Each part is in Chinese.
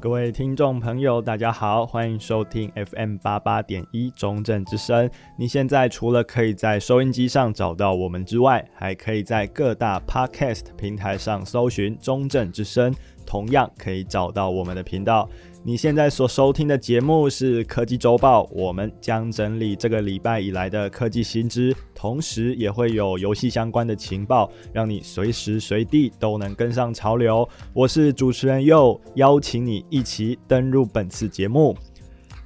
各位听众朋友，大家好，欢迎收听 FM 八八点一中正之声。你现在除了可以在收音机上找到我们之外，还可以在各大 Podcast 平台上搜寻中正之声，同样可以找到我们的频道。你现在所收听的节目是科技周报，我们将整理这个礼拜以来的科技新知，同时也会有游戏相关的情报，让你随时随地都能跟上潮流。我是主持人佑，邀请你一起登入本次节目。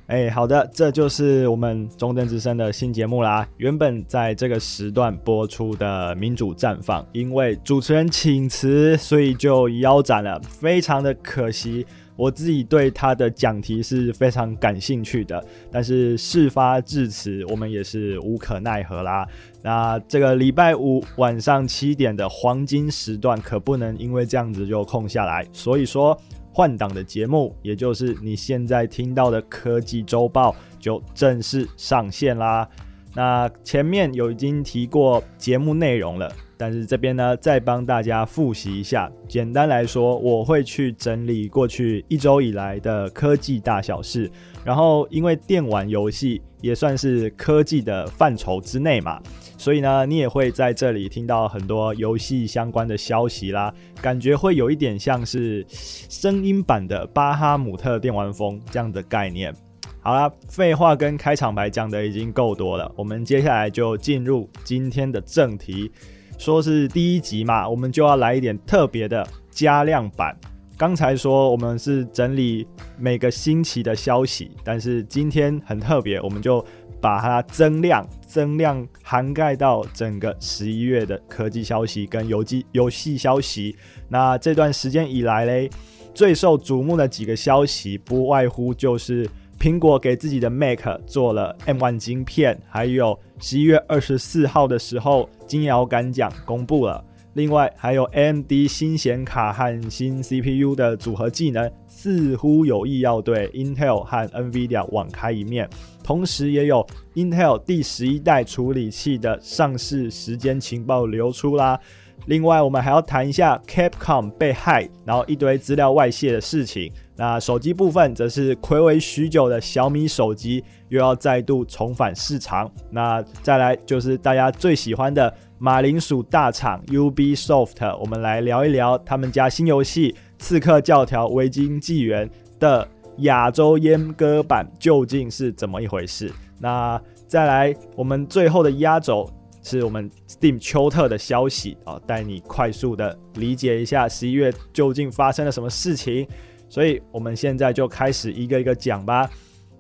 哎，好的，这就是我们中正之声的新节目啦。原本在这个时段播出的民主绽放，因为主持人请辞，所以就腰斩了，非常的可惜。我自己对他的讲题是非常感兴趣的，但是事发至此，我们也是无可奈何啦。那这个礼拜五晚上七点的黄金时段，可不能因为这样子就空下来。所以说，换档的节目，也就是你现在听到的科技周报，就正式上线啦。那前面有已经提过节目内容了。但是这边呢，再帮大家复习一下。简单来说，我会去整理过去一周以来的科技大小事。然后，因为电玩游戏也算是科技的范畴之内嘛，所以呢，你也会在这里听到很多游戏相关的消息啦。感觉会有一点像是声音版的巴哈姆特电玩风这样的概念。好啦，废话跟开场白讲的已经够多了，我们接下来就进入今天的正题。说是第一集嘛，我们就要来一点特别的加量版。刚才说我们是整理每个星期的消息，但是今天很特别，我们就把它增量，增量涵盖到整个十一月的科技消息跟游戏游戏消息。那这段时间以来嘞，最受瞩目的几个消息，不外乎就是。苹果给自己的 Mac 做了 M1 晶片，还有十一月二十四号的时候，金摇杆奖公布了。另外，还有 AMD 新显卡和新 CPU 的组合技能，似乎有意要对 Intel 和 NVIDIA 网开一面。同时，也有 Intel 第十一代处理器的上市时间情报流出啦。另外，我们还要谈一下 Capcom 被害，然后一堆资料外泄的事情。那手机部分则是睽违许久的小米手机又要再度重返市场。那再来就是大家最喜欢的马铃薯大厂 UB Soft，我们来聊一聊他们家新游戏《刺客教条：维京纪元》的亚洲阉割版究竟是怎么一回事？那再来，我们最后的压轴是我们 Steam 秋特的消息啊，带你快速的理解一下十一月究竟发生了什么事情。所以，我们现在就开始一个一个讲吧。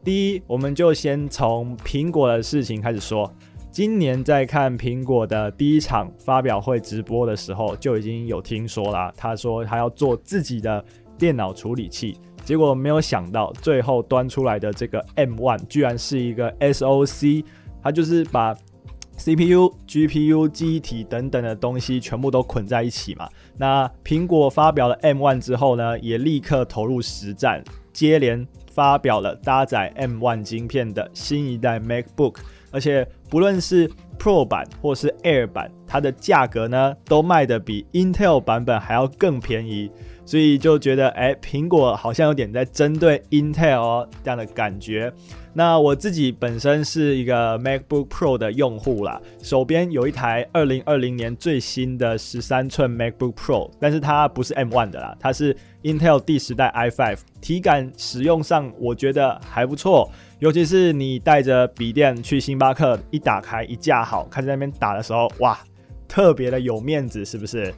第一，我们就先从苹果的事情开始说。今年在看苹果的第一场发表会直播的时候，就已经有听说了。他说他要做自己的电脑处理器，结果没有想到，最后端出来的这个 M1 居然是一个 SoC，他就是把。CPU、GPU、记忆体等等的东西全部都捆在一起嘛。那苹果发表了 M1 之后呢，也立刻投入实战，接连发表了搭载 M1 晶片的新一代 MacBook，而且不论是 Pro 版或是 Air 版，它的价格呢都卖得比 Intel 版本还要更便宜。所以就觉得，哎，苹果好像有点在针对 Intel 哦，这样的感觉。那我自己本身是一个 MacBook Pro 的用户啦，手边有一台2020年最新的十三寸 MacBook Pro，但是它不是 M1 的啦，它是 Intel 第十代 i5，体感使用上我觉得还不错，尤其是你带着笔电去星巴克，一打开一架好，看在那边打的时候，哇，特别的有面子，是不是？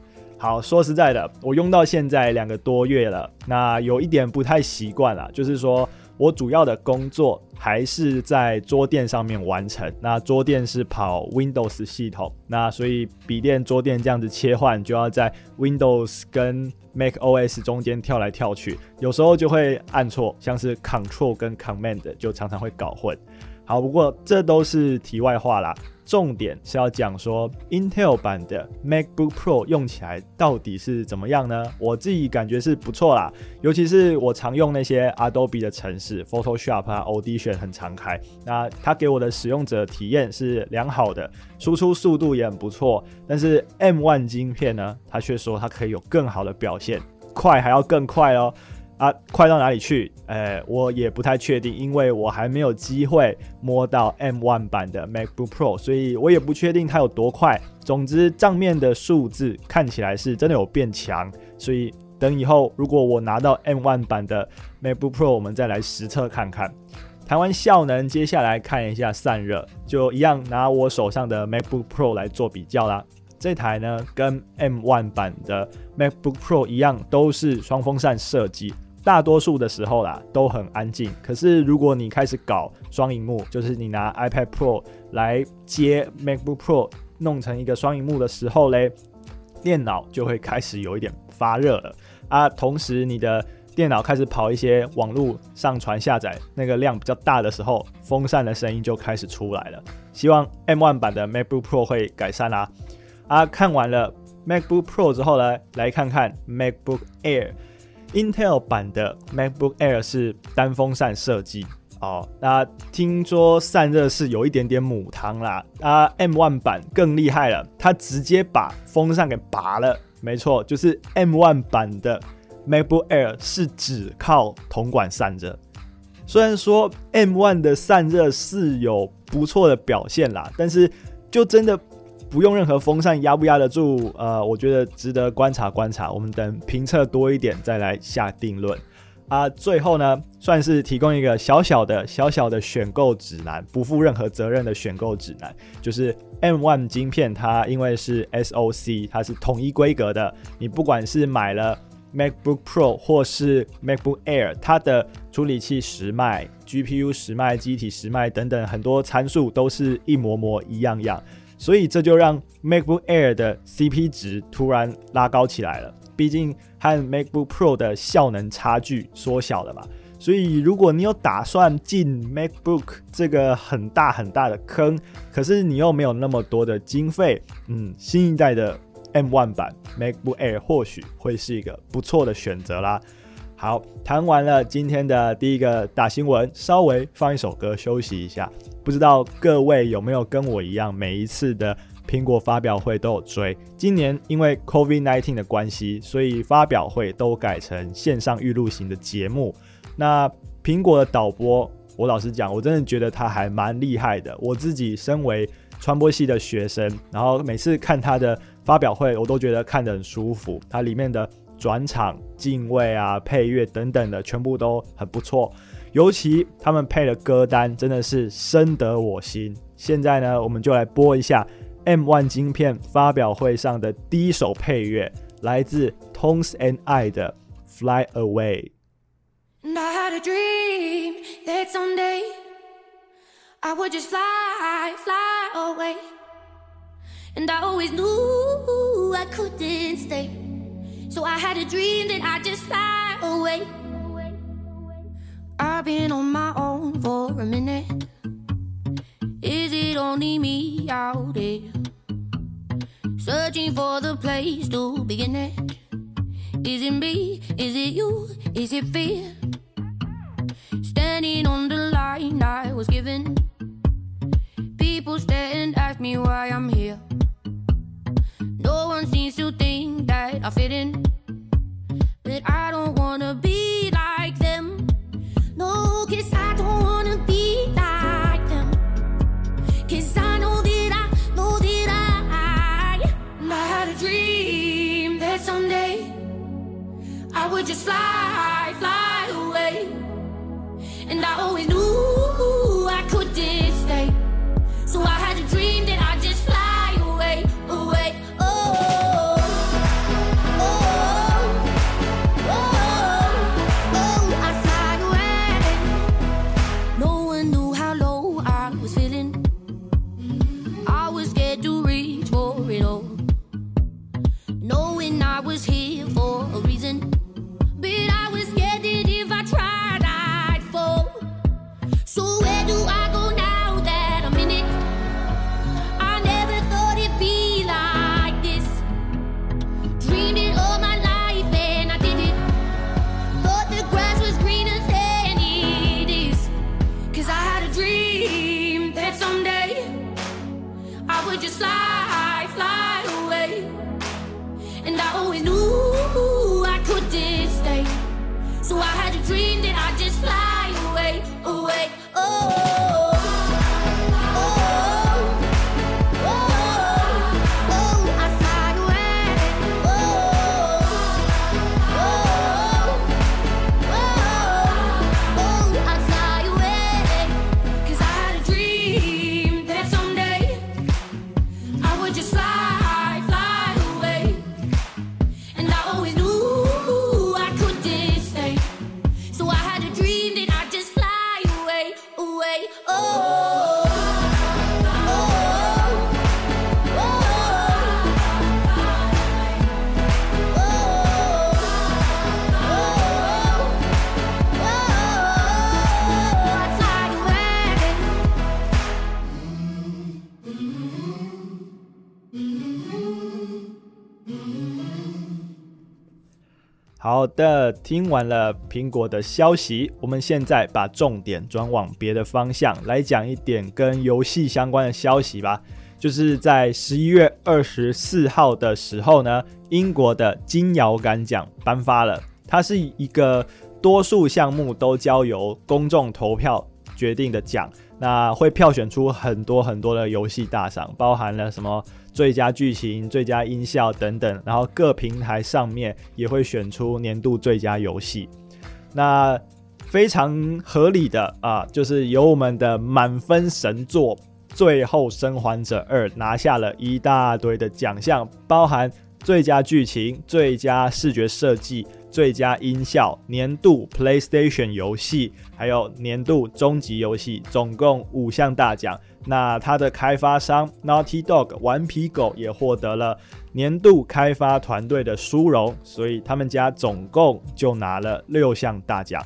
好，说实在的，我用到现在两个多月了，那有一点不太习惯了，就是说我主要的工作还是在桌垫上面完成，那桌垫是跑 Windows 系统，那所以笔电桌垫这样子切换，就要在 Windows 跟 Mac OS 中间跳来跳去，有时候就会按错，像是 Control 跟 Command 就常常会搞混。好，不过这都是题外话啦。重点是要讲说，Intel 版的 MacBook Pro 用起来到底是怎么样呢？我自己感觉是不错啦，尤其是我常用那些 Adobe 的程式，Photoshop 啊，Audition 很常开，那它给我的使用者体验是良好的，输出速度也很不错。但是 M1 晶片呢，它却说它可以有更好的表现，快还要更快哦。啊，快到哪里去？呃，我也不太确定，因为我还没有机会摸到 M1 版的 MacBook Pro，所以我也不确定它有多快。总之，账面的数字看起来是真的有变强，所以等以后如果我拿到 M1 版的 MacBook Pro，我们再来实测看看。谈完效能，接下来看一下散热，就一样拿我手上的 MacBook Pro 来做比较啦。这台呢，跟 M1 版的 MacBook Pro 一样，都是双风扇设计。大多数的时候啦，都很安静。可是如果你开始搞双荧幕，就是你拿 iPad Pro 来接 MacBook Pro，弄成一个双荧幕的时候嘞，电脑就会开始有一点发热了啊。同时，你的电脑开始跑一些网络上传下载，那个量比较大的时候，风扇的声音就开始出来了。希望 M1 版的 MacBook Pro 会改善啦。啊，看完了 MacBook Pro 之后呢，来看看 MacBook Air。Intel 版的 MacBook Air 是单风扇设计哦，那听说散热是有一点点母汤啦。啊，M1 版更厉害了，它直接把风扇给拔了。没错，就是 M1 版的 MacBook Air 是只靠铜管散热。虽然说 M1 的散热是有不错的表现啦，但是就真的。不用任何风扇压不压得住？呃，我觉得值得观察观察。我们等评测多一点再来下定论啊。最后呢，算是提供一个小小的小小的选购指南，不负任何责任的选购指南。就是 M1 晶片，它因为是 SoC，它是统一规格的。你不管是买了 MacBook Pro 或是 MacBook Air，它的处理器十脉、GPU 十脉、机体十脉等等很多参数都是一模模一样样。所以这就让 MacBook Air 的 CP 值突然拉高起来了，毕竟和 MacBook Pro 的效能差距缩小了嘛。所以如果你有打算进 MacBook 这个很大很大的坑，可是你又没有那么多的经费，嗯，新一代的 M1 版 MacBook Air 或许会是一个不错的选择啦。好，谈完了今天的第一个大新闻，稍微放一首歌休息一下。不知道各位有没有跟我一样，每一次的苹果发表会都有追。今年因为 COVID-19 的关系，所以发表会都改成线上预录型的节目。那苹果的导播，我老实讲，我真的觉得他还蛮厉害的。我自己身为传播系的学生，然后每次看他的发表会，我都觉得看得很舒服。它里面的转场、敬畏啊、配乐等等的，全部都很不错。尤其他们配的歌单真的是深得我心。现在呢，我们就来播一下 M1 晶片发表会上的第一首配乐，来自 Tones and I 的《Fly Away》。And I had a dream that someday I would just fly, fly away. And I always knew I couldn't stay. So I had a dream that I'd just fly away. Been on my own for a minute. Is it only me out there? Searching for the place to begin it. Is it me? Is it you? Is it fear? Standing on the line I was given. People stare and ask me why I'm here. No one seems to think that I fit in. But I don't wanna be like just fly, fly away. And I always knew I couldn't stay. So I So I had a dream that I just fly away, away, oh. 好的，听完了苹果的消息，我们现在把重点转往别的方向来讲一点跟游戏相关的消息吧。就是在十一月二十四号的时候呢，英国的金摇杆奖颁发了，它是一个多数项目都交由公众投票决定的奖，那会票选出很多很多的游戏大赏，包含了什么？最佳剧情、最佳音效等等，然后各平台上面也会选出年度最佳游戏。那非常合理的啊，就是由我们的满分神作《最后生还者二》拿下了一大堆的奖项，包含最佳剧情、最佳视觉设计。最佳音效、年度 PlayStation 游戏，还有年度终极游戏，总共五项大奖。那它的开发商 Naughty Dog 顽皮狗也获得了年度开发团队的殊荣，所以他们家总共就拿了六项大奖。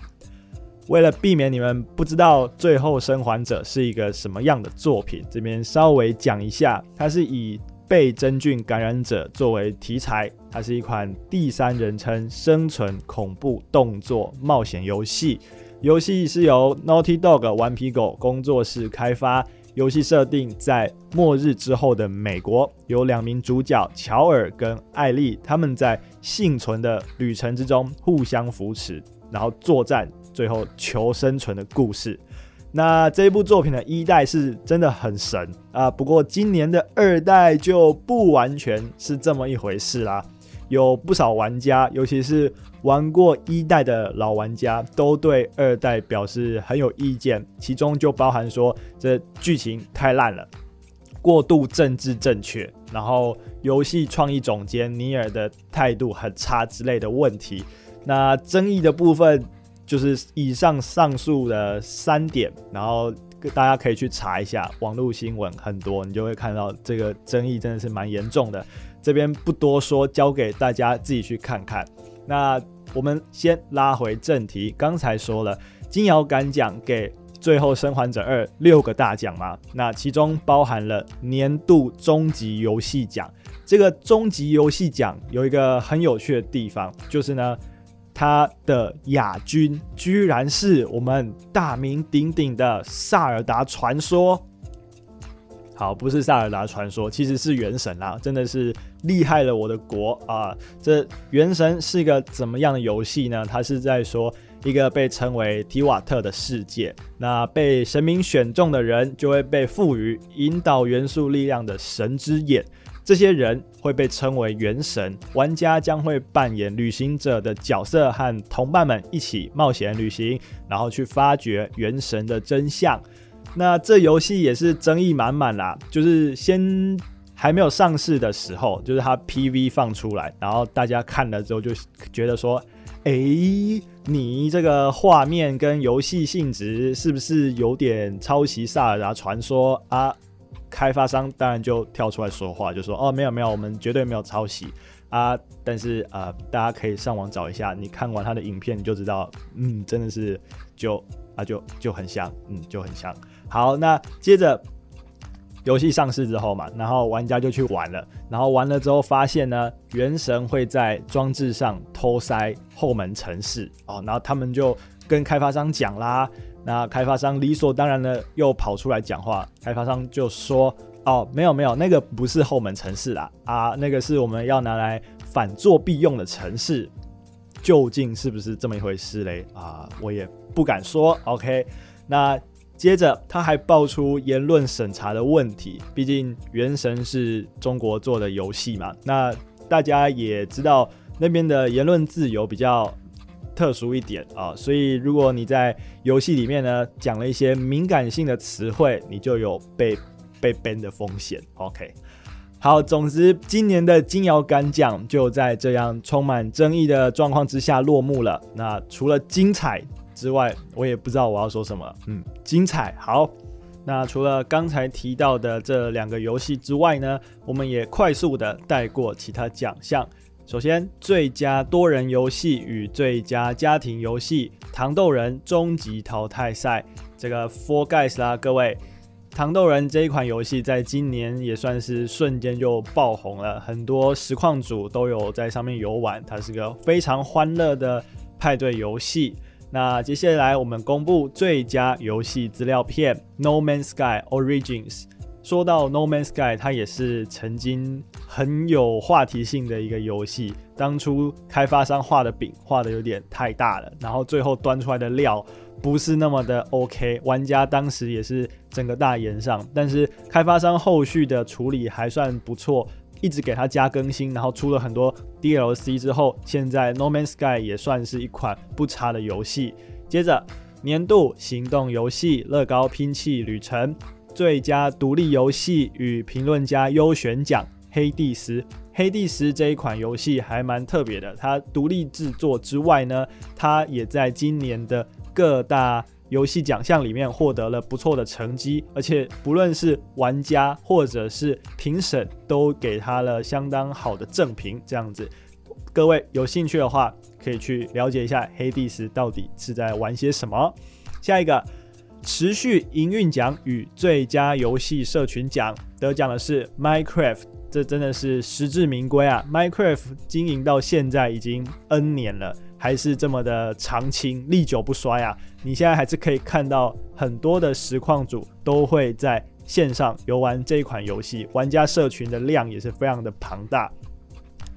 为了避免你们不知道《最后生还者》是一个什么样的作品，这边稍微讲一下，它是以被真菌感染者作为题材，它是一款第三人称生存恐怖动作冒险游戏。游戏是由 Naughty Dog 顽皮狗工作室开发。游戏设定在末日之后的美国，有两名主角乔尔跟艾莉，他们在幸存的旅程之中互相扶持，然后作战，最后求生存的故事。那这部作品的一代是真的很神啊，不过今年的二代就不完全是这么一回事啦。有不少玩家，尤其是玩过一代的老玩家，都对二代表示很有意见，其中就包含说这剧情太烂了，过度政治正确，然后游戏创意总监尼尔的态度很差之类的问题。那争议的部分。就是以上上述的三点，然后大家可以去查一下网络新闻，很多你就会看到这个争议真的是蛮严重的。这边不多说，交给大家自己去看看。那我们先拉回正题，刚才说了金摇杆奖给《最后生还者二》六个大奖嘛，那其中包含了年度终极游戏奖。这个终极游戏奖有一个很有趣的地方，就是呢。他的亚军居然是我们大名鼎鼎的《萨尔达传说》。好，不是《萨尔达传说》，其实是《原神》啦，真的是厉害了我的国啊！这《原神》是一个怎么样的游戏呢？它是在说一个被称为提瓦特的世界，那被神明选中的人就会被赋予引导元素力量的神之眼。这些人会被称为元神，玩家将会扮演旅行者的角色，和同伴们一起冒险旅行，然后去发掘元神的真相。那这游戏也是争议满满啦，就是先还没有上市的时候，就是它 PV 放出来，然后大家看了之后就觉得说，哎，你这个画面跟游戏性质是不是有点抄袭《萨尔达传说》啊？开发商当然就跳出来说话，就说：“哦，没有没有，我们绝对没有抄袭啊！”但是呃，大家可以上网找一下，你看完他的影片，你就知道，嗯，真的是就啊就就很像，嗯，就很像。好，那接着游戏上市之后嘛，然后玩家就去玩了，然后玩了之后发现呢，原神会在装置上偷塞后门程式哦，然后他们就跟开发商讲啦。那开发商理所当然的又跑出来讲话，开发商就说：“哦，没有没有，那个不是后门城市啦，啊，那个是我们要拿来反作弊用的城市。”究竟是不是这么一回事嘞？啊，我也不敢说。OK，那接着他还爆出言论审查的问题，毕竟《原神》是中国做的游戏嘛。那大家也知道那边的言论自由比较特殊一点啊，所以如果你在游戏里面呢讲了一些敏感性的词汇，你就有被被 ban 的风险。OK。好，总之，今年的金摇杆奖就在这样充满争议的状况之下落幕了。那除了精彩之外，我也不知道我要说什么。嗯，精彩。好，那除了刚才提到的这两个游戏之外呢，我们也快速的带过其他奖项。首先，最佳多人游戏与最佳家庭游戏《糖豆人终极淘汰赛》这个 Fall Guys 啦，各位。糖豆人这一款游戏在今年也算是瞬间就爆红了，很多实况组都有在上面游玩，它是个非常欢乐的派对游戏。那接下来我们公布最佳游戏资料片《No Man's Sky Origins》。说到《No Man's Sky》，它也是曾经很有话题性的一个游戏。当初开发商画的饼画的有点太大了，然后最后端出来的料。不是那么的 OK，玩家当时也是整个大炎上，但是开发商后续的处理还算不错，一直给他加更新，然后出了很多 DLC 之后，现在 No Man's Sky 也算是一款不差的游戏。接着年度行动游戏乐高拼砌旅程最佳独立游戏与评论家优选奖黑帝斯。黑帝斯这一款游戏还蛮特别的，它独立制作之外呢，它也在今年的各大游戏奖项里面获得了不错的成绩，而且不论是玩家或者是评审都给他了相当好的正评。这样子，各位有兴趣的话，可以去了解一下黑帝斯到底是在玩些什么。下一个，持续营运奖与最佳游戏社群奖得奖的是 Minecraft，这真的是实至名归啊！Minecraft 经营到现在已经 N 年了。还是这么的长青，历久不衰啊！你现在还是可以看到很多的实况主都会在线上游玩这一款游戏，玩家社群的量也是非常的庞大。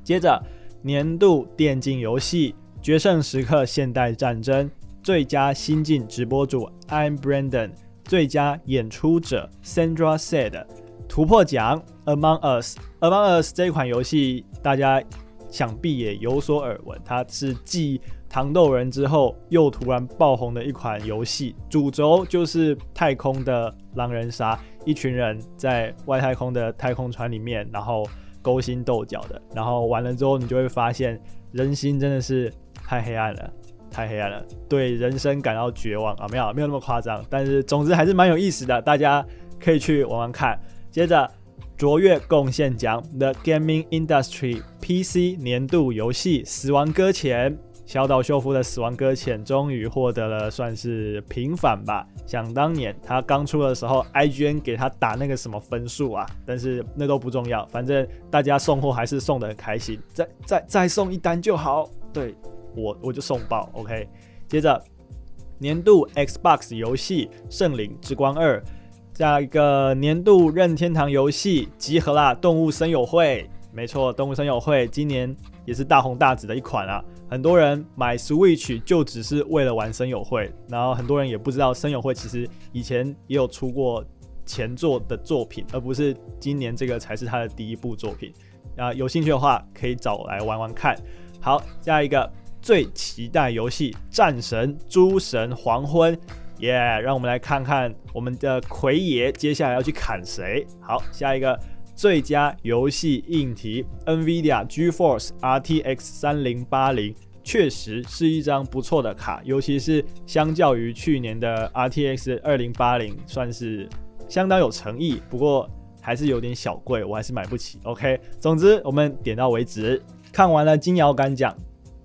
接着，年度电竞游戏《决胜时刻：现代战争》最佳新晋直播主 I'm Brandon，最佳演出者 Sandra Said，突破奖 Among Us。Among Us 这一款游戏，大家。想必也有所耳闻，它是继糖豆人之后又突然爆红的一款游戏。主轴就是太空的狼人杀，一群人在外太空的太空船里面，然后勾心斗角的。然后完了之后，你就会发现人心真的是太黑暗了，太黑暗了，对人生感到绝望啊！没有，没有那么夸张，但是总之还是蛮有意思的，大家可以去玩玩看。接着。卓越贡献奖 The Gaming Industry PC 年度游戏《死亡搁浅》，小岛秀夫的《死亡搁浅》终于获得了算是平反吧。想当年他刚出的时候，IGN 给他打那个什么分数啊？但是那都不重要，反正大家送货还是送得很开心。再再再送一单就好，对我我就送爆。OK，接着年度 Xbox 游戏《圣灵之光二》。下一个年度任天堂游戏集合啦，《动物森友会》没错，《动物森友会》今年也是大红大紫的一款啊。很多人买 Switch 就只是为了玩森友会，然后很多人也不知道森友会其实以前也有出过前作的作品，而不是今年这个才是他的第一部作品。啊，有兴趣的话可以找来玩玩看。好，下一个最期待游戏《战神：诸神黄昏》。耶让我们来看看我们的奎爷接下来要去砍谁。好，下一个最佳游戏硬体，NVIDIA GeForce RTX 3080，确实是一张不错的卡，尤其是相较于去年的 RTX 2080，算是相当有诚意。不过还是有点小贵，我还是买不起。OK，总之我们点到为止，看完了金摇杆奖。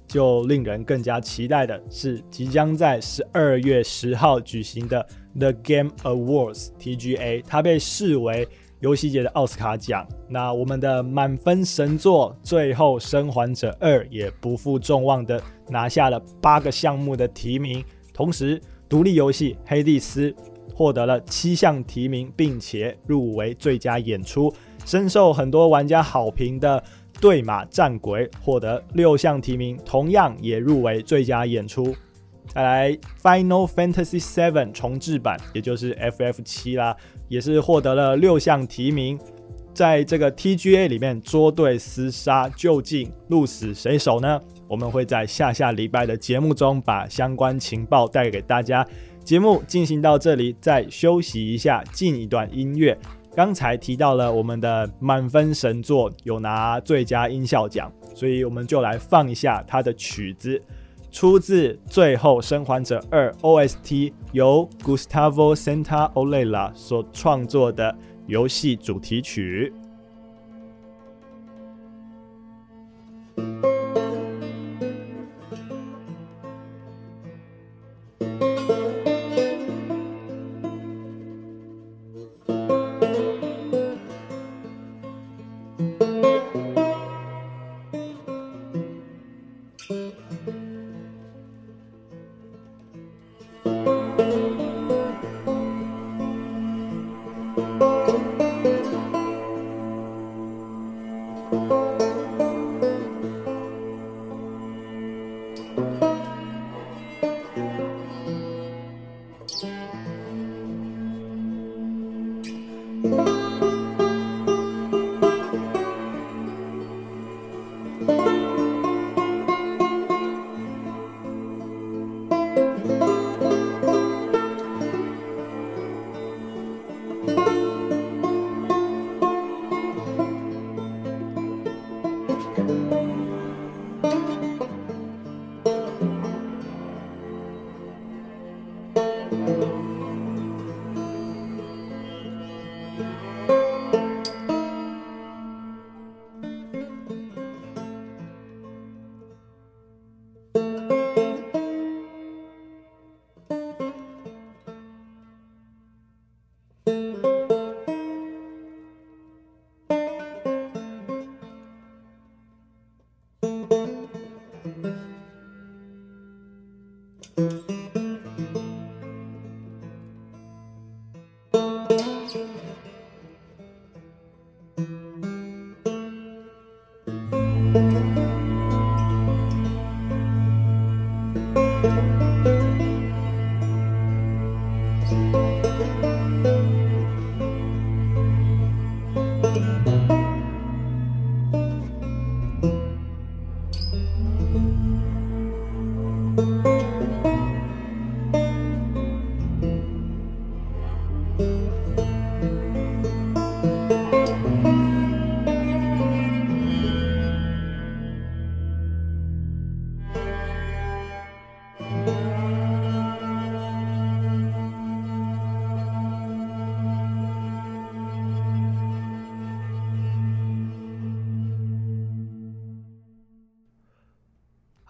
就令人更加期待的是，即将在十二月十号举行的 The Game Awards TGA，它被视为游戏节的奥斯卡奖。那我们的满分神作《最后生还者二》也不负众望的拿下了八个项目的提名，同时独立游戏《黑帝斯》获得了七项提名，并且入围最佳演出，深受很多玩家好评的。对马战鬼获得六项提名，同样也入围最佳演出。再来，Final Fantasy VII 重制版，也就是 FF 七啦，也是获得了六项提名。在这个 TGA 里面捉对厮杀，究竟鹿死谁手呢？我们会在下下礼拜的节目中把相关情报带给大家。节目进行到这里，再休息一下，进一段音乐。刚才提到了我们的满分神作有拿最佳音效奖，所以我们就来放一下它的曲子，出自《最后生还者二》OST，由 Gustavo Santaolalla 所创作的游戏主题曲。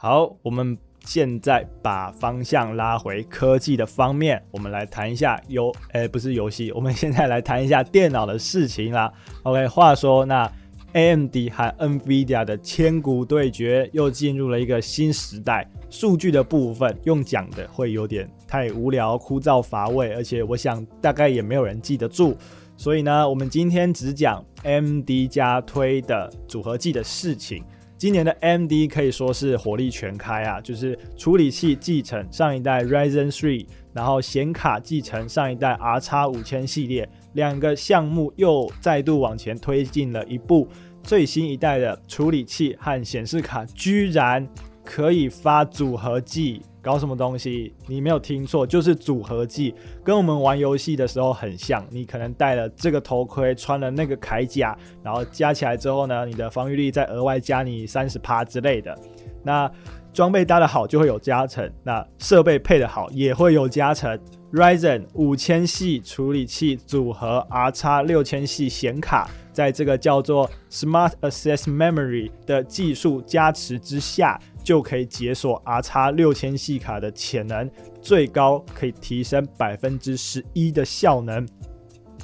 好，我们现在把方向拉回科技的方面，我们来谈一下游，诶，不是游戏，我们现在来谈一下电脑的事情啦。OK，话说那 AMD 和 NVIDIA 的千古对决又进入了一个新时代。数据的部分用讲的会有点太无聊、枯燥乏味，而且我想大概也没有人记得住，所以呢，我们今天只讲 MD 加推的组合技的事情。今年的 MD 可以说是火力全开啊，就是处理器继承上一代 Ryzen 3，然后显卡继承上一代 RX 五千系列，两个项目又再度往前推进了一步。最新一代的处理器和显示卡居然可以发组合技。搞什么东西？你没有听错，就是组合技，跟我们玩游戏的时候很像。你可能戴了这个头盔，穿了那个铠甲，然后加起来之后呢，你的防御力再额外加你三十趴之类的。那装备搭得好就会有加成，那设备配得好也会有加成。Ryzen 五千系处理器组合 RX 六千系显卡，在这个叫做 Smart Access Memory 的技术加持之下。就可以解锁 RX 六千系卡的潜能，最高可以提升百分之十一的效能。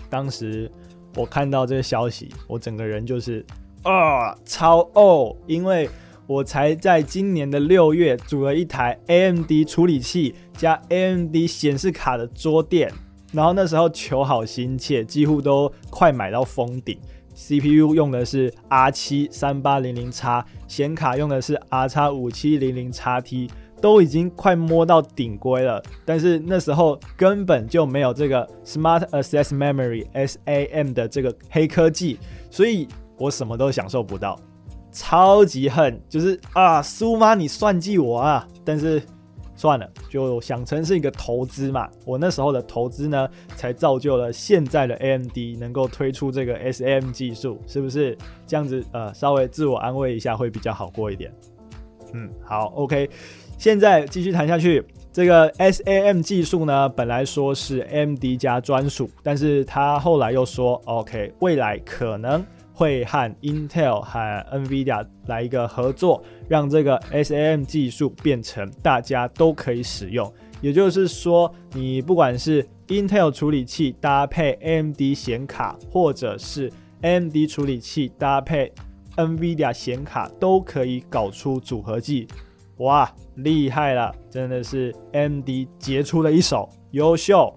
当时我看到这个消息，我整个人就是啊，超哦！因为我才在今年的六月组了一台 AMD 处理器加 AMD 显示卡的桌垫，然后那时候求好心切，几乎都快买到封顶。CPU 用的是 R 七三八零零 X，显卡用的是 R X 五七零零 XT，都已经快摸到顶规了。但是那时候根本就没有这个 Smart Access Memory SAM 的这个黑科技，所以我什么都享受不到，超级恨，就是啊，苏妈你算计我啊！但是。算了，就想成是一个投资嘛。我那时候的投资呢，才造就了现在的 AMD 能够推出这个 SAM 技术，是不是这样子？呃，稍微自我安慰一下会比较好过一点。嗯，好，OK。现在继续谈下去，这个 SAM 技术呢，本来说是 AMD 加专属，但是他后来又说，OK，未来可能。会和 Intel 和 NVIDIA 来一个合作，让这个 SAM 技术变成大家都可以使用。也就是说，你不管是 Intel 处理器搭配 AMD 显卡，或者是 AMD 处理器搭配 NVIDIA 显卡，都可以搞出组合技。哇，厉害了！真的是 AMD 杰出的一手，优秀。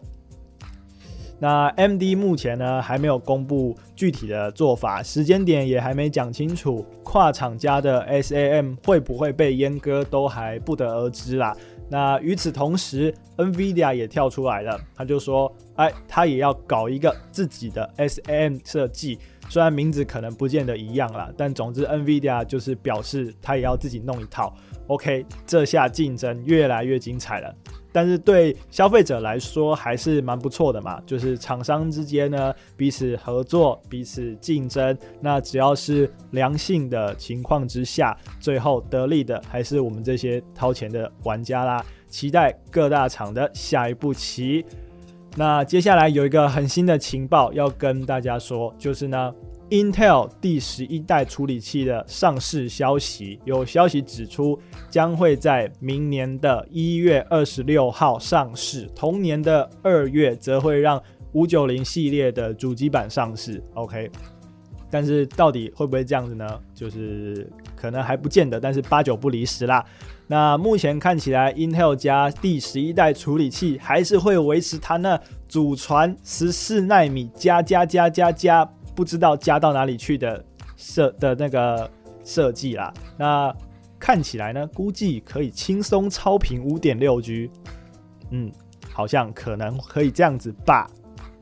那 MD 目前呢，还没有公布具体的做法，时间点也还没讲清楚，跨厂家的 SAM 会不会被阉割都还不得而知啦。那与此同时，NVIDIA 也跳出来了，他就说，哎，他也要搞一个自己的 SAM 设计，虽然名字可能不见得一样啦，但总之 NVIDIA 就是表示他也要自己弄一套。OK，这下竞争越来越精彩了。但是对消费者来说还是蛮不错的嘛，就是厂商之间呢，彼此合作、彼此竞争，那只要是良性的情况之下，最后得利的还是我们这些掏钱的玩家啦。期待各大厂的下一步棋。那接下来有一个很新的情报要跟大家说，就是呢。Intel 第十一代处理器的上市消息，有消息指出将会在明年的一月二十六号上市，同年的二月则会让五九零系列的主机板上市。OK，但是到底会不会这样子呢？就是可能还不见得，但是八九不离十啦。那目前看起来，Intel 家第十一代处理器还是会维持它那祖传十四纳米加加加加加。不知道加到哪里去的设的那个设计啦，那看起来呢，估计可以轻松超频五点六 G，嗯，好像可能可以这样子吧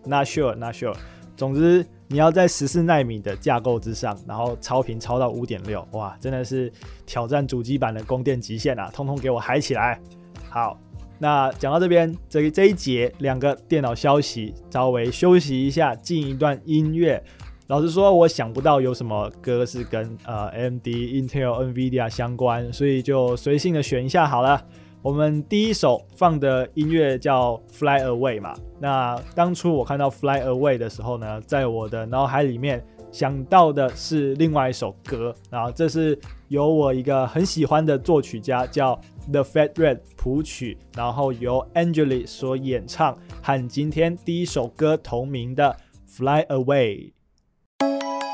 ，Not sure，Not sure。总之，你要在十四纳米的架构之上，然后超频超到五点六，哇，真的是挑战主机版的供电极限啊！通通给我嗨起来！好，那讲到这边，这这一节两个电脑消息，稍微休息一下，进一段音乐。老实说，我想不到有什么歌是跟呃 AMD、Intel、NVIDIA 相关，所以就随性的选一下好了。我们第一首放的音乐叫《Fly Away》嘛。那当初我看到《Fly Away》的时候呢，在我的脑海里面想到的是另外一首歌，然后这是由我一个很喜欢的作曲家叫 The Fat Red 谱曲，然后由 Angelie 所演唱，和今天第一首歌同名的《Fly Away》。Música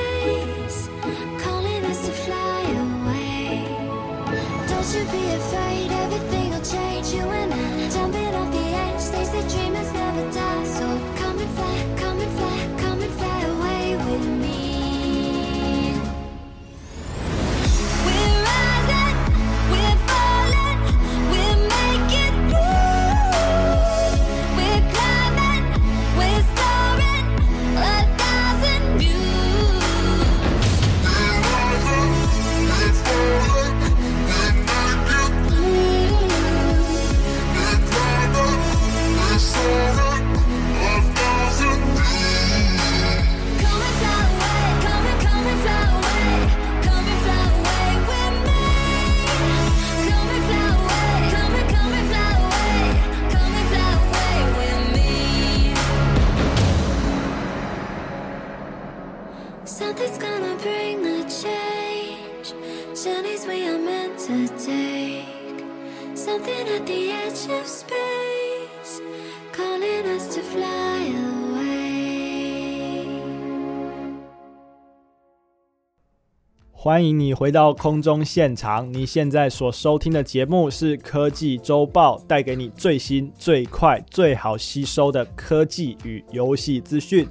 欢迎你回到空中现场。你现在所收听的节目是科技周报，带给你最新、最快、最好吸收的科技与游戏资讯。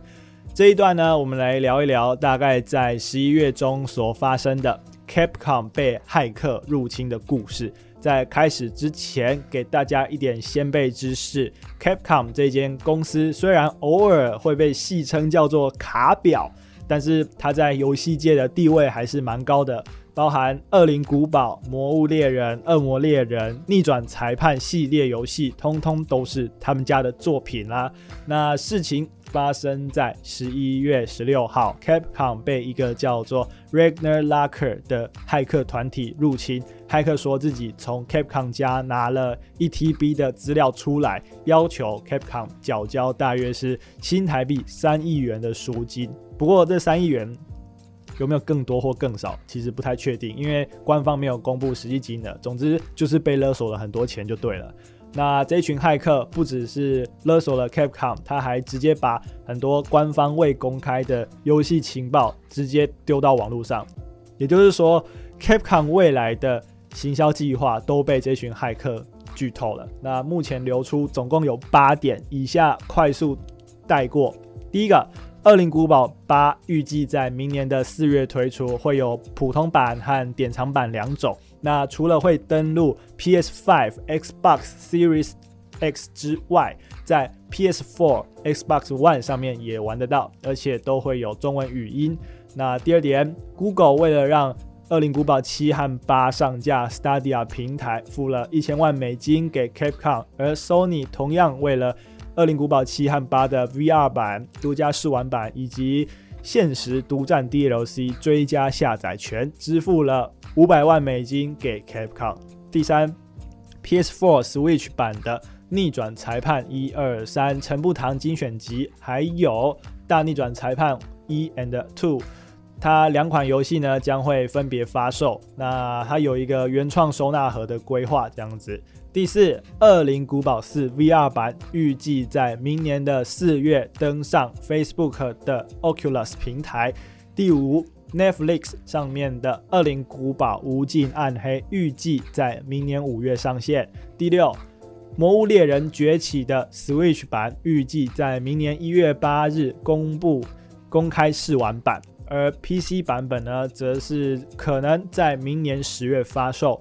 这一段呢，我们来聊一聊大概在十一月中所发生的 Capcom 被骇客入侵的故事。在开始之前，给大家一点先辈知识：Capcom 这间公司虽然偶尔会被戏称叫做“卡表”。但是它在游戏界的地位还是蛮高的，包含《恶灵古堡》《魔物猎人》《恶魔猎人》《逆转裁判》系列游戏，通通都是他们家的作品啦。那事情发生在十一月十六号，Capcom 被一个叫做 Ragnar Locker 的骇客团体入侵。骇客说自己从 Capcom 家拿了一 TB 的资料出来，要求 Capcom 缴交大约是新台币三亿元的赎金。不过这三亿元有没有更多或更少，其实不太确定，因为官方没有公布实际金额。总之就是被勒索了很多钱就对了。那这群骇客不只是勒索了 Capcom，他还直接把很多官方未公开的游戏情报直接丢到网络上。也就是说，Capcom 未来的行销计划都被这群骇客剧透了。那目前流出总共有八点，以下快速带过。第一个。《恶灵古堡八》预计在明年的四月推出，会有普通版和典藏版两种。那除了会登录 PS5、Xbox Series X 之外，在 PS4、Xbox One 上面也玩得到，而且都会有中文语音。那第二点，Google 为了让《恶灵古堡七》和八上架 Stadia 平台，付了一千万美金给 Capcom，而 Sony 同样为了《恶灵古堡七》和八的 VR 版、独家试玩版以及限时独占 DLC 追加下载权，支付了五百万美金给 Capcom。第三，PS4 Switch 版的《逆转裁判一二三》陈步堂精选集，还有《大逆转裁判一 and Two》，它两款游戏呢将会分别发售。那它有一个原创收纳盒的规划，这样子。第四，《恶灵古堡四》VR 版预计在明年的四月登上 Facebook 的 Oculus 平台。第五，Netflix 上面的《恶灵古堡：无尽暗黑》预计在明年五月上线。第六，《魔物猎人崛起》的 Switch 版预计在明年一月八日公布公开试玩版，而 PC 版本呢，则是可能在明年十月发售。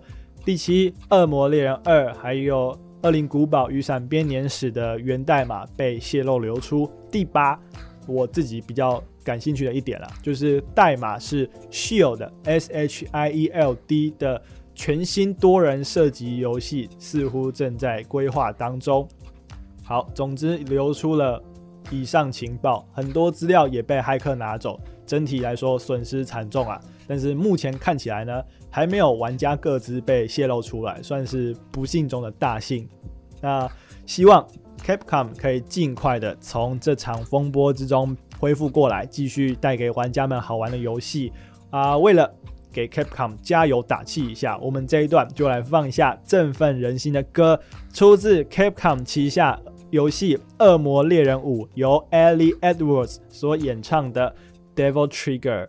第七，《恶魔猎人二》还有《恶灵古堡：雨伞编年史》的源代码被泄露流出。第八，我自己比较感兴趣的一点啦，就是代码是 Shield S H I E L D 的全新多人射击游戏，似乎正在规划当中。好，总之流出了以上情报，很多资料也被骇客拿走，整体来说损失惨重啊。但是目前看起来呢，还没有玩家个资被泄露出来，算是不幸中的大幸。那希望 Capcom 可以尽快的从这场风波之中恢复过来，继续带给玩家们好玩的游戏啊！为了给 Capcom 加油打气一下。我们这一段就来放一下振奋人心的歌，出自 Capcom 旗下游戏《恶魔猎人五》，由 Ellie Edwards 所演唱的《Devil Trigger》。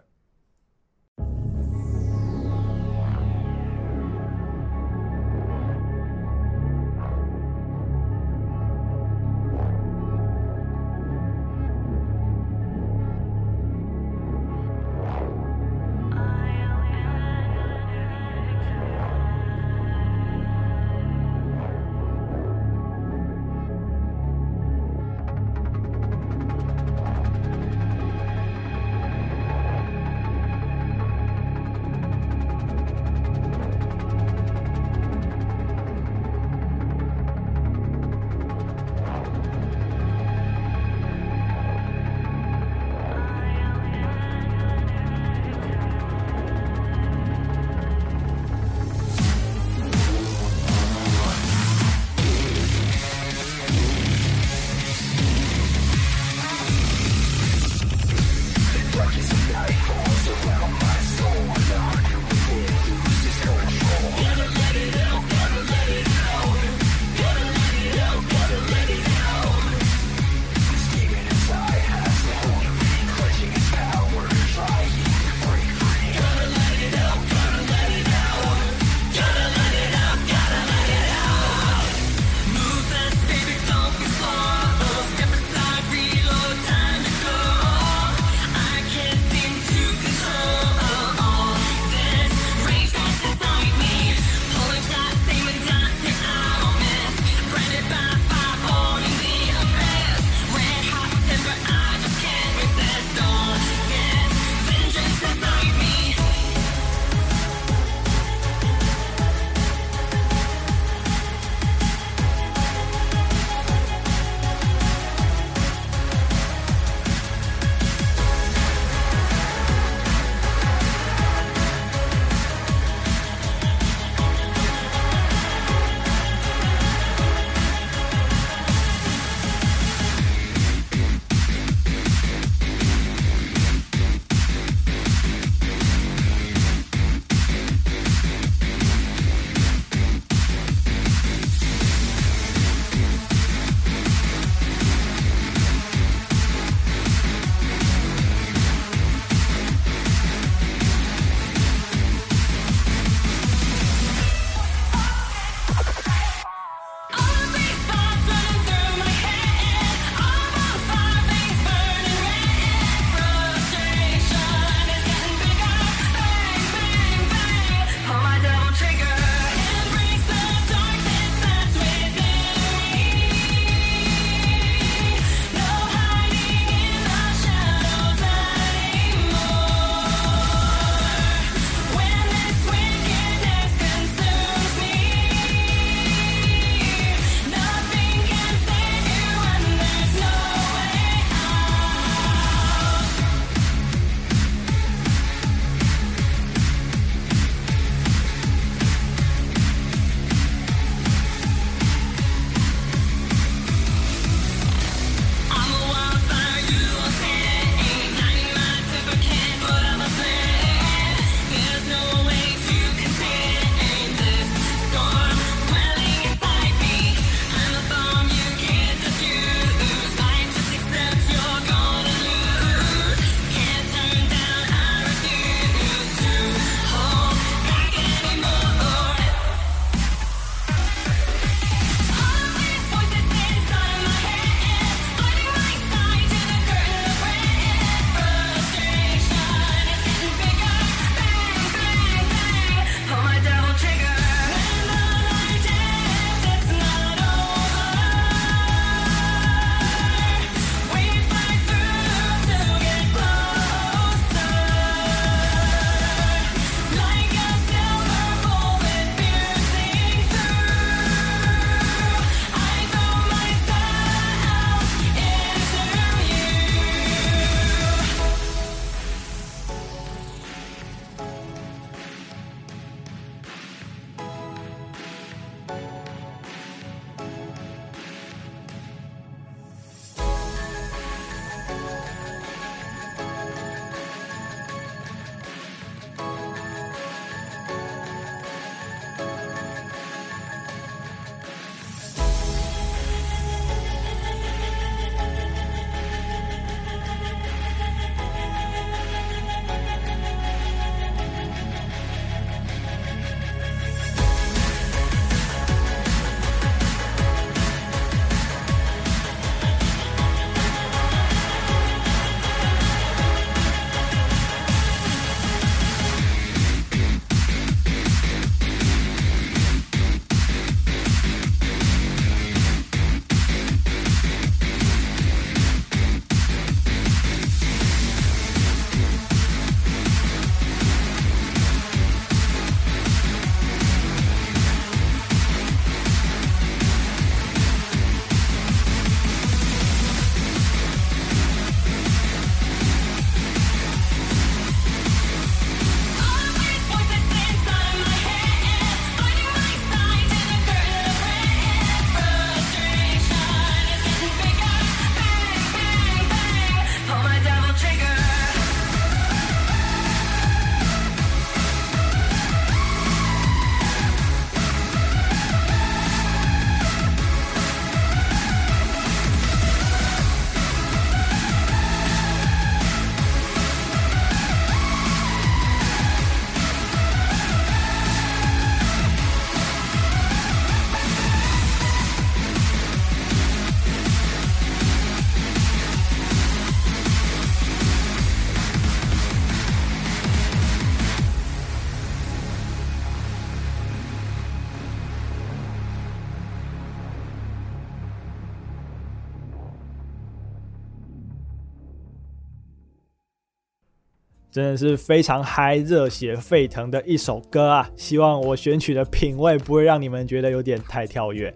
真的是非常嗨、热血沸腾的一首歌啊！希望我选曲的品味不会让你们觉得有点太跳跃。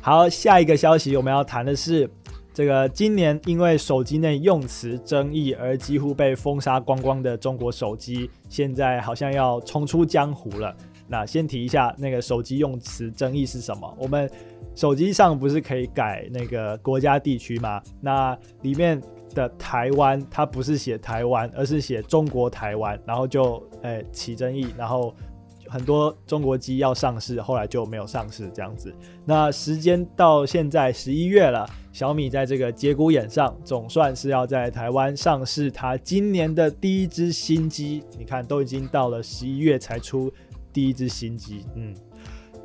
好，下一个消息我们要谈的是，这个今年因为手机内用词争议而几乎被封杀光光的中国手机，现在好像要冲出江湖了。那先提一下那个手机用词争议是什么？我们手机上不是可以改那个国家地区吗？那里面。的台湾，它不是写台湾，而是写中国台湾，然后就诶、起争议，然后很多中国机要上市，后来就没有上市这样子。那时间到现在十一月了，小米在这个节骨眼上，总算是要在台湾上市它今年的第一只新机。你看，都已经到了十一月才出第一只新机，嗯。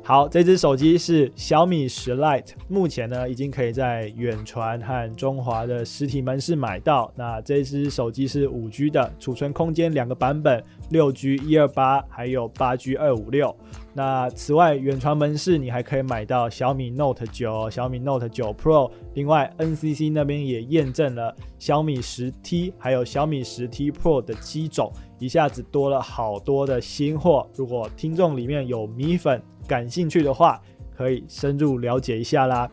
好，这支手机是小米十 Lite，目前呢已经可以在远传和中华的实体门市买到。那这支手机是五 G 的，储存空间两个版本，六 G 一二八，还有八 G 二五六。那此外，远传门市你还可以买到小米 Note 九、小米 Note 九 Pro。另外，NCC 那边也验证了小米十 T 还有小米十 T Pro 的机种，一下子多了好多的新货。如果听众里面有米粉，感兴趣的话，可以深入了解一下啦。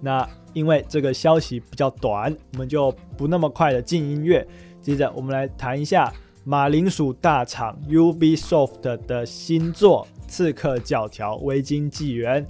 那因为这个消息比较短，我们就不那么快的进音乐。接着，我们来谈一下马铃薯大厂 Ubisoft 的新作《刺客教条：维京纪元》。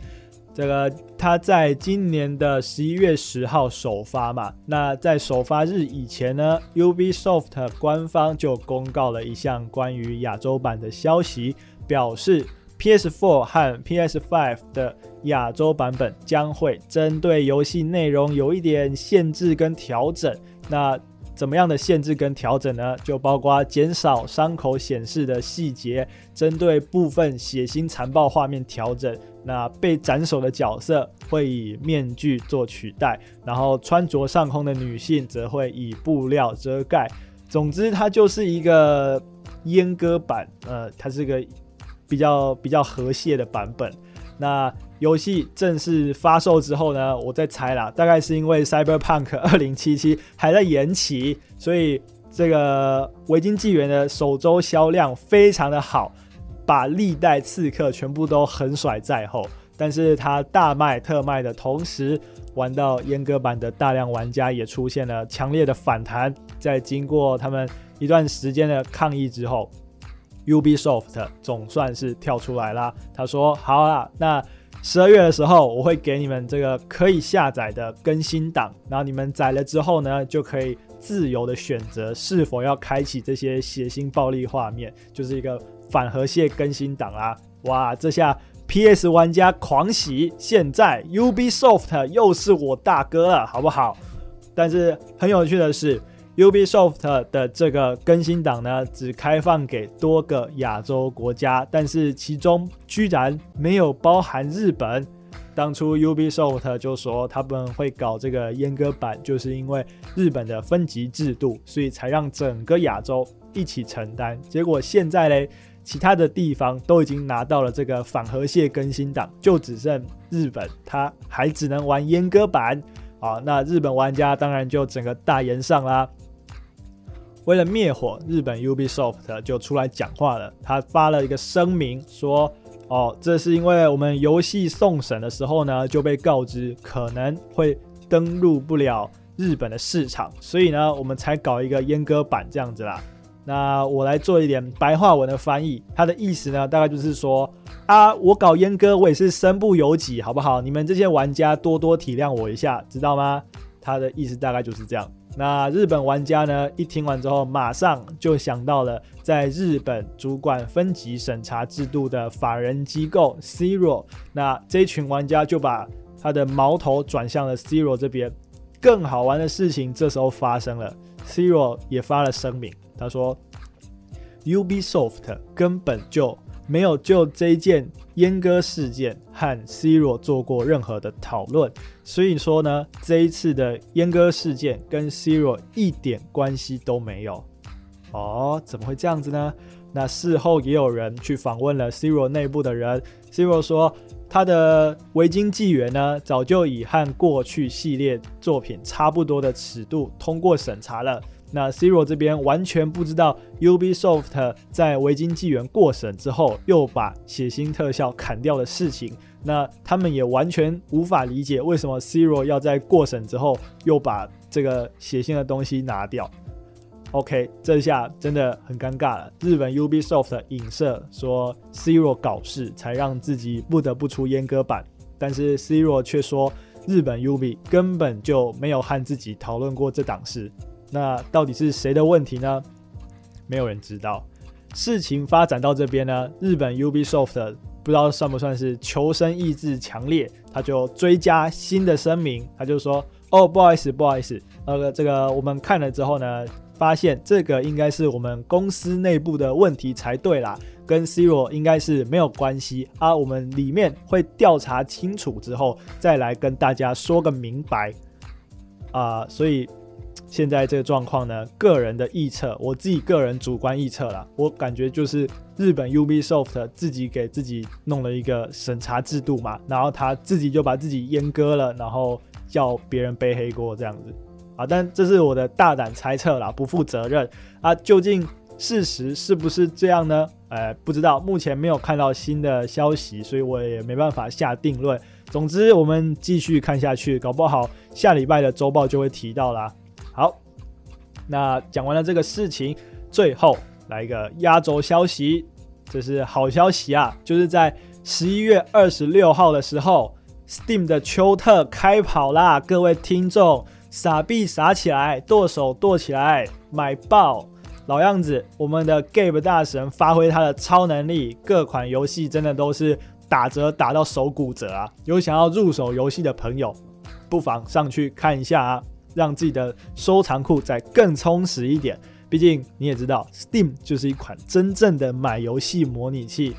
这个它在今年的十一月十号首发嘛。那在首发日以前呢，Ubisoft 官方就公告了一项关于亚洲版的消息，表示。PS4 和 PS5 的亚洲版本将会针对游戏内容有一点限制跟调整。那怎么样的限制跟调整呢？就包括减少伤口显示的细节，针对部分血腥残暴画面调整。那被斩首的角色会以面具做取代，然后穿着上空的女性则会以布料遮盖。总之，它就是一个阉割版。呃，它是个。比较比较和谐的版本。那游戏正式发售之后呢，我再猜啦，大概是因为 Cyberpunk 2077还在延期，所以这个维京纪元的首周销量非常的好，把历代刺客全部都横甩在后。但是它大卖特卖的同时，玩到阉割版的大量玩家也出现了强烈的反弹。在经过他们一段时间的抗议之后。Ubisoft 总算是跳出来啦。他说：“好啦，那十二月的时候，我会给你们这个可以下载的更新档，然后你们载了之后呢，就可以自由的选择是否要开启这些血腥暴力画面，就是一个反河蟹更新档啦。哇，这下 PS 玩家狂喜，现在 Ubisoft 又是我大哥了，好不好？但是很有趣的是。” Ubisoft 的这个更新档呢，只开放给多个亚洲国家，但是其中居然没有包含日本。当初 Ubisoft 就说他们会搞这个阉割版，就是因为日本的分级制度，所以才让整个亚洲一起承担。结果现在嘞，其他的地方都已经拿到了这个反河蟹更新档，就只剩日本，他还只能玩阉割版啊。那日本玩家当然就整个大炎上啦。为了灭火，日本 Ubisoft 就出来讲话了。他发了一个声明说：“哦，这是因为我们游戏送审的时候呢，就被告知可能会登录不了日本的市场，所以呢，我们才搞一个阉割版这样子啦。”那我来做一点白话文的翻译，他的意思呢，大概就是说：“啊，我搞阉割，我也是身不由己，好不好？你们这些玩家多多体谅我一下，知道吗？”他的意思大概就是这样。那日本玩家呢，一听完之后，马上就想到了在日本主管分级审查制度的法人机构 Zero。那这群玩家就把他的矛头转向了 Zero 这边。更好玩的事情这时候发生了，Zero 也发了声明，他说：“Ubisoft 根本就。”没有就这件阉割事件和 Zero 做过任何的讨论，所以说呢，这一次的阉割事件跟 Zero 一点关系都没有。哦，怎么会这样子呢？那事后也有人去访问了 Zero 内部的人，Zero 说他的维京纪元呢，早就以和过去系列作品差不多的尺度通过审查了。那 Zero 这边完全不知道 Ubisoft 在维京纪元过审之后又把血腥特效砍掉的事情。那他们也完全无法理解为什么 Zero 要在过审之后又把这个写信的东西拿掉。OK，这下真的很尴尬了。日本 Ubisoft 影射说 Zero 搞事，才让自己不得不出阉割版，但是 Zero 却说日本 Ub 根本就没有和自己讨论过这档事。那到底是谁的问题呢？没有人知道。事情发展到这边呢，日本 Ubisoft 不知道算不算是求生意志强烈，他就追加新的声明，他就说：“哦，不好意思，不好意思，呃，这个我们看了之后呢，发现这个应该是我们公司内部的问题才对啦，跟 Zero 应该是没有关系啊。我们里面会调查清楚之后再来跟大家说个明白啊，所以。”现在这个状况呢，个人的臆测，我自己个人主观臆测啦，我感觉就是日本 Ubisoft 自己给自己弄了一个审查制度嘛，然后他自己就把自己阉割了，然后叫别人背黑锅这样子啊，但这是我的大胆猜测啦，不负责任啊，究竟事实是不是这样呢？呃，不知道，目前没有看到新的消息，所以我也没办法下定论。总之，我们继续看下去，搞不好下礼拜的周报就会提到啦。好，那讲完了这个事情，最后来一个压轴消息，这是好消息啊！就是在十一月二十六号的时候，Steam 的秋特开跑啦！各位听众，傻币傻起来，剁手剁起来，买爆！老样子，我们的 Gabe 大神发挥他的超能力，各款游戏真的都是打折打到手骨折啊！有想要入手游戏的朋友，不妨上去看一下啊！让自己的收藏库再更充实一点。毕竟你也知道，Steam 就是一款真正的买游戏模拟器。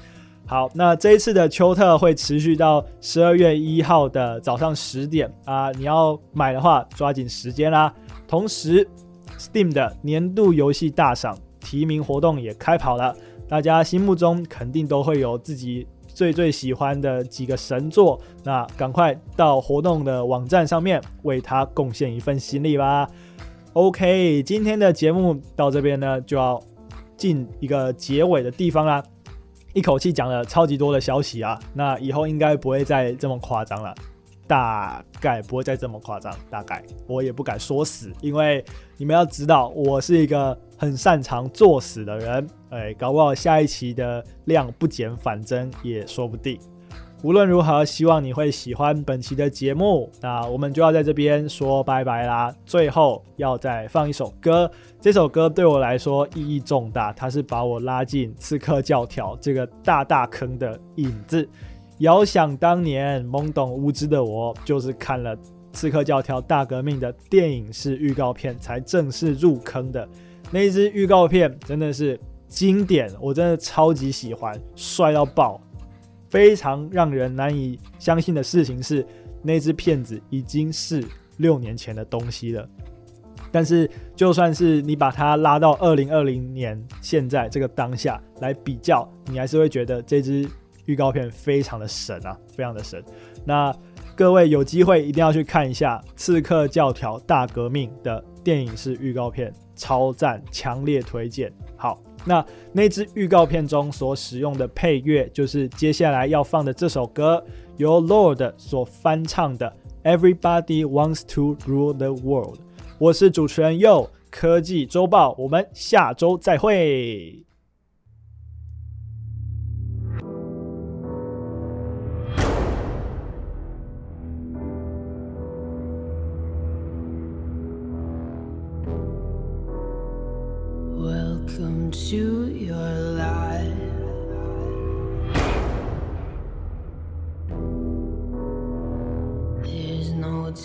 好，那这一次的秋特会持续到十二月一号的早上十点啊！你要买的话，抓紧时间啦。同时，Steam 的年度游戏大赏提名活动也开跑了，大家心目中肯定都会有自己。最最喜欢的几个神作，那赶快到活动的网站上面为他贡献一份心力吧。OK，今天的节目到这边呢，就要进一个结尾的地方啦。一口气讲了超级多的消息啊，那以后应该不会再这么夸张了。大概不会再这么夸张，大概我也不敢说死，因为你们要知道，我是一个很擅长作死的人，哎，搞不好下一期的量不减反增也说不定。无论如何，希望你会喜欢本期的节目，那我们就要在这边说拜拜啦。最后要再放一首歌，这首歌对我来说意义重大，它是把我拉进刺客教条这个大大坑的影子。遥想当年，懵懂无知的我，就是看了《刺客教条：大革命》的电影式预告片，才正式入坑的。那一支预告片真的是经典，我真的超级喜欢，帅到爆。非常让人难以相信的事情是，那支片子已经是六年前的东西了。但是，就算是你把它拉到二零二零年现在这个当下来比较，你还是会觉得这支。预告片非常的神啊，非常的神。那各位有机会一定要去看一下《刺客教条：大革命》的电影式预告片，超赞，强烈推荐。好，那那支预告片中所使用的配乐，就是接下来要放的这首歌，由 Lord 所翻唱的《Everybody Wants to Rule the World》。我是主持人 Yo，科技周报，我们下周再会。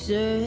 say